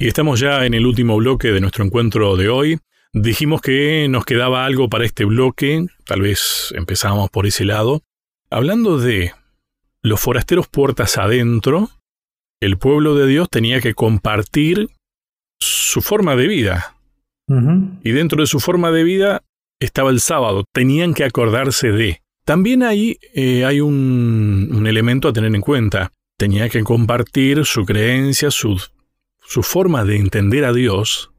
Y estamos ya en el último bloque de nuestro encuentro de hoy. Dijimos que nos quedaba algo para este bloque, tal vez empezábamos por ese lado. Hablando de los forasteros puertas adentro, el pueblo de Dios tenía que compartir su forma de vida. Y dentro de su forma de vida estaba el sábado, tenían que acordarse de. También ahí eh, hay un, un elemento a tener en cuenta. Tenía que compartir su creencia, su su forma de entender a Dios,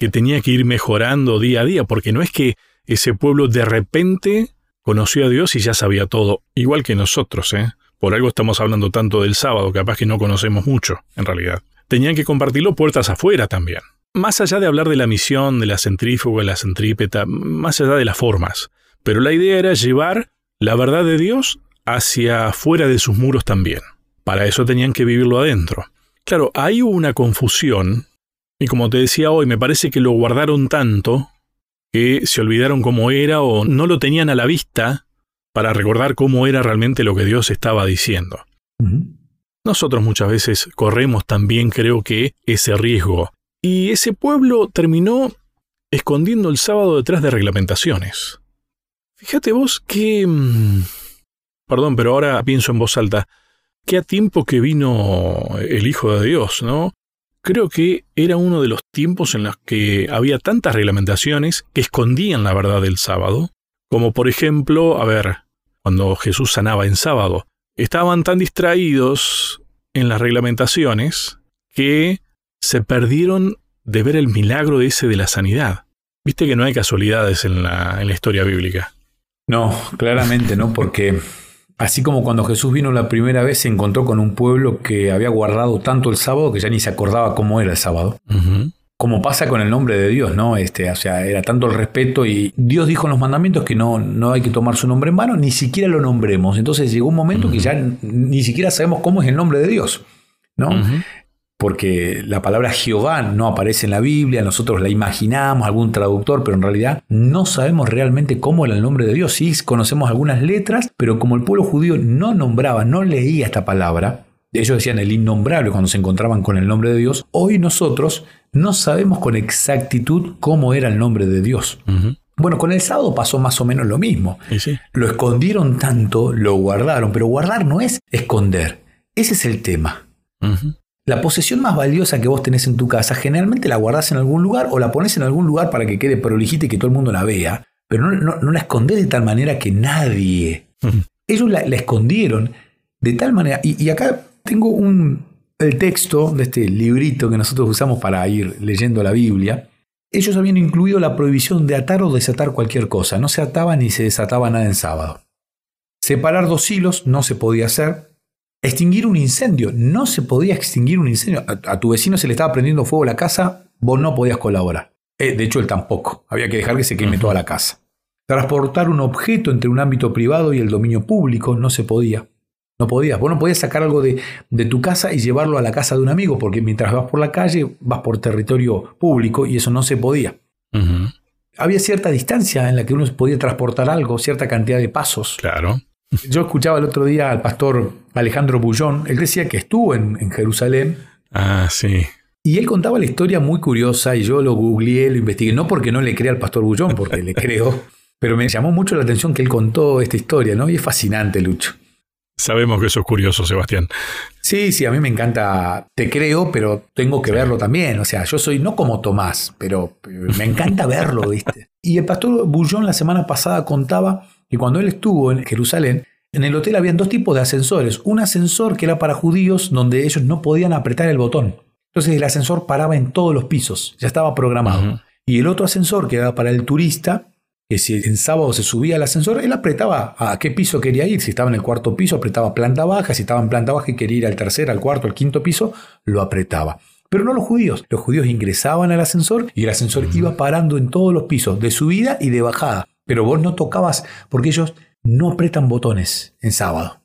que tenía que ir mejorando día a día, porque no es que ese pueblo de repente conoció a Dios y ya sabía todo, igual que nosotros, ¿eh? Por algo estamos hablando tanto del sábado, capaz que no conocemos mucho, en realidad. Tenían que compartirlo puertas afuera también. Más allá de hablar de la misión, de la centrífuga, la centrípeta, más allá de las formas. Pero la idea era llevar la verdad de Dios hacia afuera de sus muros también. Para eso tenían que vivirlo adentro. Claro, hay una confusión, y como te decía hoy, me parece que lo guardaron tanto que se olvidaron cómo era o no lo tenían a la vista para recordar cómo era realmente lo que Dios estaba diciendo. Nosotros muchas veces corremos también, creo que, ese riesgo. Y ese pueblo terminó escondiendo el sábado detrás de reglamentaciones. Fíjate vos que... Mm, perdón, pero ahora pienso en voz alta. Qué a tiempo que vino el Hijo de Dios, ¿no? Creo que era uno de los tiempos en los que había tantas reglamentaciones que escondían la verdad del sábado, como por ejemplo, a ver, cuando Jesús sanaba en sábado, estaban tan distraídos en las reglamentaciones que se perdieron de ver el milagro ese de la sanidad. Viste que no hay casualidades en la, en la historia bíblica. No, claramente no, porque Así como cuando Jesús vino la primera vez se encontró con un pueblo que había guardado tanto el sábado que ya ni se acordaba cómo era el sábado. Como pasa con el nombre de Dios, ¿no? Este, o sea, era tanto el respeto y Dios dijo en los mandamientos que no, no hay que tomar su nombre en vano, ni siquiera lo nombremos. Entonces llegó un momento que ya ni siquiera sabemos cómo es el nombre de Dios, ¿no? Porque la palabra Jehová no aparece en la Biblia, nosotros la imaginamos, algún traductor, pero en realidad no sabemos realmente cómo era el nombre de Dios. Sí conocemos algunas letras, pero como el pueblo judío no nombraba, no leía esta palabra, ellos decían el innombrable cuando se encontraban con el nombre de Dios, hoy nosotros no sabemos con exactitud cómo era el nombre de Dios. Bueno, con el sábado pasó más o menos lo mismo. Lo escondieron tanto, lo guardaron, pero guardar no es esconder. Ese es el tema. La posesión más valiosa que vos tenés en tu casa generalmente la guardás en algún lugar o la pones en algún lugar para que quede prolijita y que todo el mundo la vea, pero no, la escondés de tal manera que nadie. Ellos la, escondieron de tal manera. Y, acá tengo un, el texto de este librito que nosotros usamos para ir leyendo la Biblia. Ellos habían incluido la prohibición de atar o desatar cualquier cosa. No se ataba ni se desataba nada en sábado. Separar dos hilos no se podía hacer. Extinguir un incendio. No se podía extinguir un incendio. A, tu vecino se le estaba prendiendo fuego la casa, vos no podías colaborar. Eh, de hecho, él tampoco. Había que dejar que se queme toda la casa. Transportar un objeto entre un ámbito privado y el dominio público no se podía. No podías. Vos no podías sacar algo de, tu casa y llevarlo a la casa de un amigo, porque mientras vas por la calle vas por territorio público y eso no se podía. Había cierta distancia en la que uno podía transportar algo, cierta cantidad de pasos. Claro. Yo escuchaba el otro día al pastor Alejandro Bullón, él decía que estuvo en, Jerusalén. Ah, sí. Y él contaba la historia muy curiosa y yo lo googleé, lo investigué, no porque no le crea al pastor Bullón, porque le creo, pero me llamó mucho la atención que él contó esta historia, ¿no? Y es fascinante, Lucho. Sabemos que eso es curioso, Sebastián. Sí, sí, a mí me encanta, te creo, pero tengo que verlo también. O sea, yo soy no como Tomás, pero me encanta verlo, ¿viste? Y el pastor Bullón la semana pasada contaba y cuando él estuvo en Jerusalén, en el hotel habían dos tipos de ascensores. Un ascensor que era para judíos donde ellos no podían apretar el botón. Entonces el ascensor paraba en todos los pisos, ya estaba programado. Y el otro ascensor que era para el turista, que si en sábado se subía al ascensor, él apretaba a qué piso quería ir. Si estaba en el cuarto piso, apretaba planta baja. Si estaba en planta baja y quería ir al tercer, al cuarto, al quinto piso, lo apretaba. Pero no los judíos. Los judíos ingresaban al ascensor y el ascensor iba parando en todos los pisos, de subida y de bajada pero vos no tocabas porque ellos no apretan botones en sábado.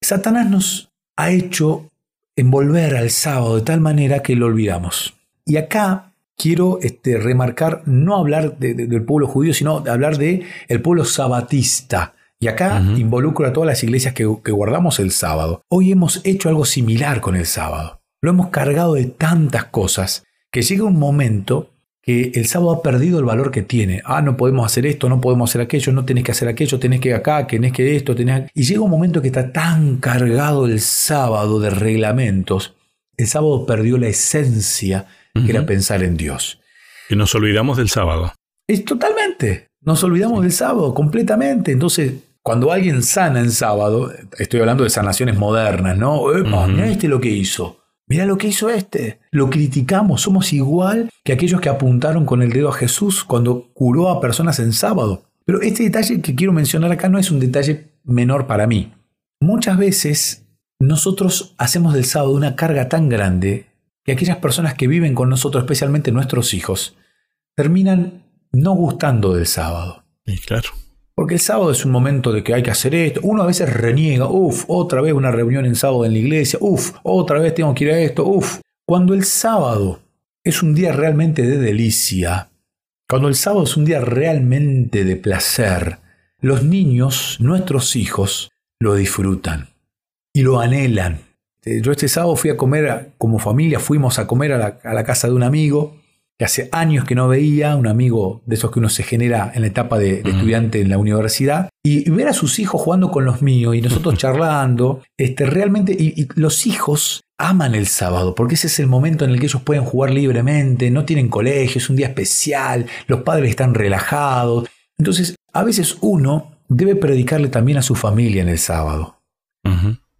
Satanás nos ha hecho envolver al sábado de tal manera que lo olvidamos. Y acá quiero este, remarcar, no hablar del pueblo judío, sino hablar del el pueblo sabatista. Y acá involucro a todas las iglesias que, que guardamos el sábado. Hoy hemos hecho algo similar con el sábado. Lo hemos cargado de tantas cosas que llega un momento que el sábado ha perdido el valor que tiene. Ah, no podemos hacer esto, no podemos hacer aquello, no tenés que hacer aquello, tenés que acá, tenés que esto, tenés... Y llega un momento que está tan cargado el sábado de reglamentos, el sábado perdió la esencia que era pensar en Dios. Y nos olvidamos del sábado. Es totalmente. Nos olvidamos del sábado completamente. Entonces, cuando alguien sana en sábado, estoy hablando de sanaciones modernas, ¿no? Epa, este lo que hizo. Mira lo que hizo este. Lo criticamos. Somos igual que aquellos que apuntaron con el dedo a Jesús cuando curó a personas en sábado. Pero este detalle que quiero mencionar acá no es un detalle menor para mí. Muchas veces nosotros hacemos del sábado una carga tan grande que aquellas personas que viven con nosotros, especialmente nuestros hijos, terminan no gustando del sábado. Claro. Porque el sábado es un momento de que hay que hacer esto. Uno a veces reniega, uff, otra vez una reunión en sábado en la iglesia, uff, otra vez tengo que ir a esto, uff. Cuando el sábado es un día realmente de delicia, cuando el sábado es un día realmente de placer, los niños, nuestros hijos, lo disfrutan y lo anhelan. Yo este sábado fui a comer, como familia, fuimos a comer a la casa de un amigo que hace años que no veía, un amigo de esos que uno se genera en la etapa de, estudiante en la universidad, y, ver a sus hijos jugando con los míos y nosotros charlando, este, realmente, y, los hijos aman el sábado, porque ese es el momento en el que ellos pueden jugar libremente, no tienen colegio, es un día especial, los padres están relajados. Entonces, a veces uno debe predicarle también a su familia en el sábado.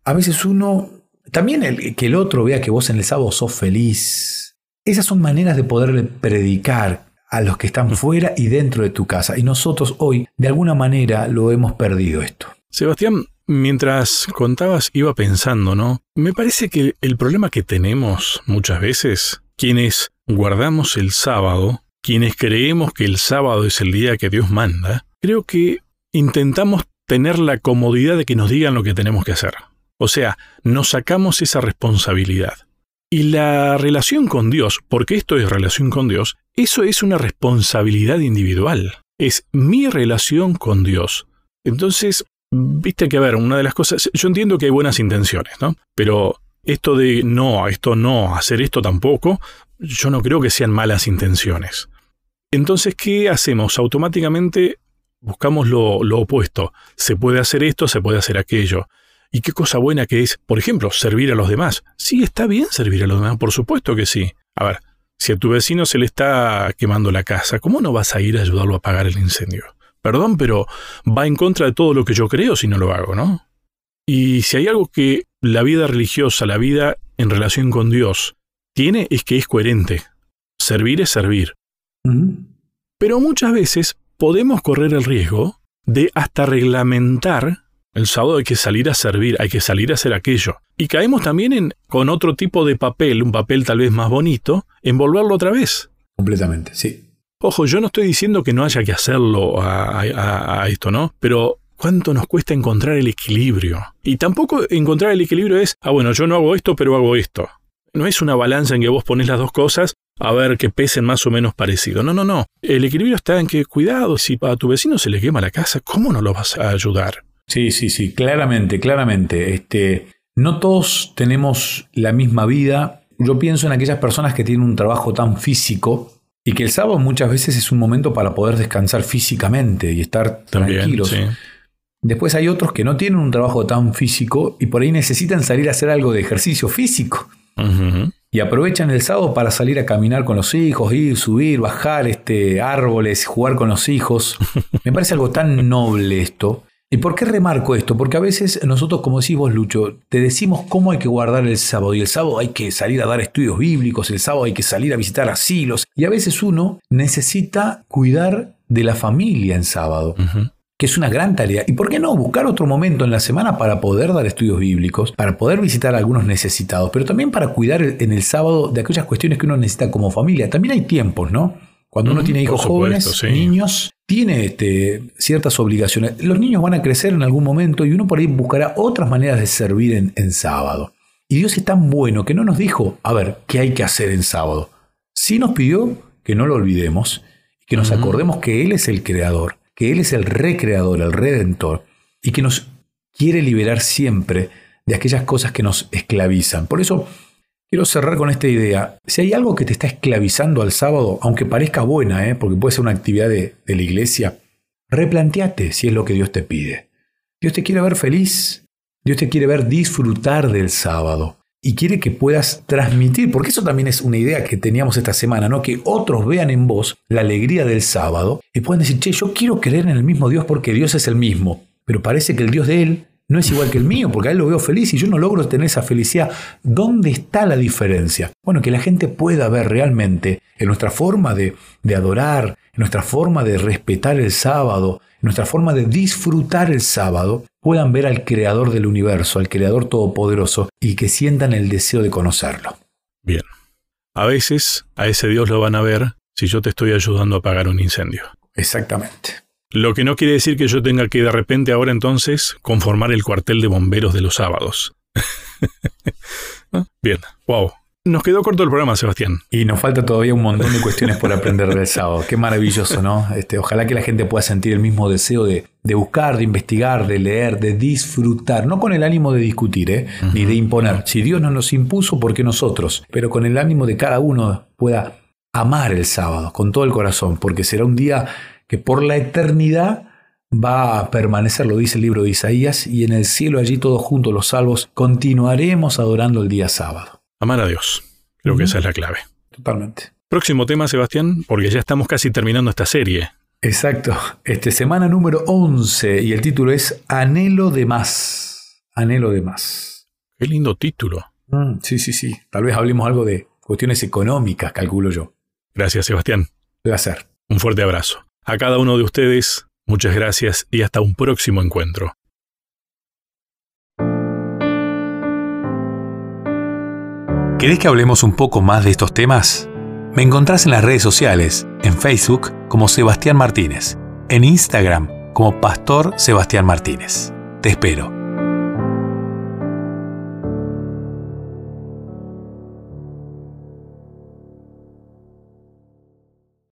A veces uno, también el, que el otro vea que vos en el sábado sos feliz, esas son maneras de poderle predicar a los que están fuera y dentro de tu casa. Y nosotros hoy, de alguna manera, lo hemos perdido esto. Sebastián, mientras contabas, iba pensando, ¿no? Me parece que el problema que tenemos muchas veces, quienes guardamos el sábado, quienes creemos que el sábado es el día que Dios manda, creo que intentamos tener la comodidad de que nos digan lo que tenemos que hacer. O sea, nos sacamos esa responsabilidad. Y la relación con Dios, porque esto es relación con Dios, eso es una responsabilidad individual. Es mi relación con Dios. Entonces, viste que, a ver, una de las cosas, yo entiendo que hay buenas intenciones, ¿no? Pero esto de no, esto no, hacer esto tampoco, yo no creo que sean malas intenciones. Entonces, ¿qué hacemos? Automáticamente buscamos lo, lo opuesto. Se puede hacer esto, se puede hacer aquello. Y qué cosa buena que es, por ejemplo, servir a los demás. Sí, está bien servir a los demás, por supuesto que sí. A ver, si a tu vecino se le está quemando la casa, ¿cómo no vas a ir a ayudarlo a apagar el incendio? Perdón, pero va en contra de todo lo que yo creo si no lo hago, ¿no? Y si hay algo que la vida religiosa, la vida en relación con Dios, tiene es que es coherente. Servir es servir. Pero muchas veces podemos correr el riesgo de hasta reglamentar el sábado hay que salir a servir, hay que salir a hacer aquello. Y caemos también en, con otro tipo de papel, un papel tal vez más bonito, envolverlo otra vez. Completamente, sí. Ojo, yo no estoy diciendo que no haya que hacerlo a, esto, ¿no? Pero ¿cuánto nos cuesta encontrar el equilibrio? Y tampoco encontrar el equilibrio es, ah, bueno, yo no hago esto, pero hago esto. No es una balanza en que vos pones las dos cosas a ver que pesen más o menos parecido. No, no, no. El equilibrio está en que, cuidado, si a tu vecino se le quema la casa, ¿cómo no lo vas a ayudar? Sí, sí, sí, claramente, claramente. Este, no todos tenemos la misma vida. Yo pienso en aquellas personas que tienen un trabajo tan físico y que el sábado muchas veces es un momento para poder descansar físicamente y estar tranquilos. Después hay otros que no tienen un trabajo tan físico y por ahí necesitan salir a hacer algo de ejercicio físico. Y aprovechan el sábado para salir a caminar con los hijos, ir, subir, bajar este, árboles, jugar con los hijos. Me parece algo tan noble esto. ¿Y por qué remarco esto? Porque a veces nosotros, como decís vos, Lucho, te decimos cómo hay que guardar el sábado. Y el sábado hay que salir a dar estudios bíblicos, el sábado hay que salir a visitar asilos. Y a veces uno necesita cuidar de la familia en sábado. que es una gran tarea. ¿Y por qué no buscar otro momento en la semana para poder dar estudios bíblicos, para poder visitar a algunos necesitados, pero también para cuidar en el sábado de aquellas cuestiones que uno necesita como familia? También hay tiempos, ¿no? Cuando uno tiene hijos jóvenes, niños, tiene este, ciertas obligaciones. Los niños van a crecer en algún momento y uno por ahí buscará otras maneras de servir en, sábado. Y Dios es tan bueno que no nos dijo, a ver, ¿qué hay que hacer en sábado? Sí nos pidió que no lo olvidemos y que nos acordemos que Él es el creador, que Él es el recreador, el redentor, y que nos quiere liberar siempre de aquellas cosas que nos esclavizan. Por eso Quiero cerrar con esta idea. Si hay algo que te está esclavizando al sábado, aunque parezca buena, ¿eh? porque puede ser una actividad de, la iglesia, replanteate si es lo que Dios te pide. Dios te quiere ver feliz. Dios te quiere ver disfrutar del sábado y quiere que puedas transmitir, porque eso también es una idea que teníamos esta semana, ¿no? Que otros vean en vos la alegría del sábado y puedan decir, che, yo quiero creer en el mismo Dios porque Dios es el mismo, pero parece que el Dios de él no es igual que el mío, porque a él lo veo feliz y yo no logro tener esa felicidad. ¿Dónde está la diferencia? Bueno, que la gente pueda ver realmente en nuestra forma de, de adorar, en nuestra forma de respetar el sábado, en nuestra forma de disfrutar el sábado, puedan ver al Creador del universo, al Creador Todopoderoso, y que sientan el deseo de conocerlo. Bien. A veces a ese Dios lo van a ver si yo te estoy ayudando a apagar un incendio. Exactamente. Lo que no quiere decir que yo tenga que de repente ahora entonces conformar el cuartel de bomberos de los sábados. Bien, wow. Nos quedó corto el programa, Sebastián. Y nos falta todavía un montón de cuestiones por aprender del sábado. Qué maravilloso, ¿no? Este, ojalá que la gente pueda sentir el mismo deseo de, buscar, de investigar, de leer, de disfrutar. No con el ánimo de discutir, ¿eh? ni de imponer. Si Dios no nos impuso, ¿por qué nosotros? Pero con el ánimo de cada uno pueda amar el sábado con todo el corazón, porque será un día que por la eternidad va a permanecer, lo dice el libro de Isaías, y en el cielo allí todos juntos los salvos continuaremos adorando el día sábado. Amar a Dios. Creo que esa es la clave. Totalmente. Próximo tema, Sebastián, porque ya estamos casi terminando esta serie. Exacto. Este semana número 11 y el título es Anhelo de más. Anhelo de más. Qué lindo título. Mm, sí, sí, sí. Tal vez hablemos algo de cuestiones económicas, calculo yo. Gracias, Sebastián. Placer. Un fuerte abrazo. A cada uno de ustedes, muchas gracias y hasta un próximo encuentro. ¿Querés que hablemos un poco más de estos temas? Me encontrás en las redes sociales, en Facebook como Sebastián Martínez, en Instagram como Pastor Sebastián Martínez. Te espero.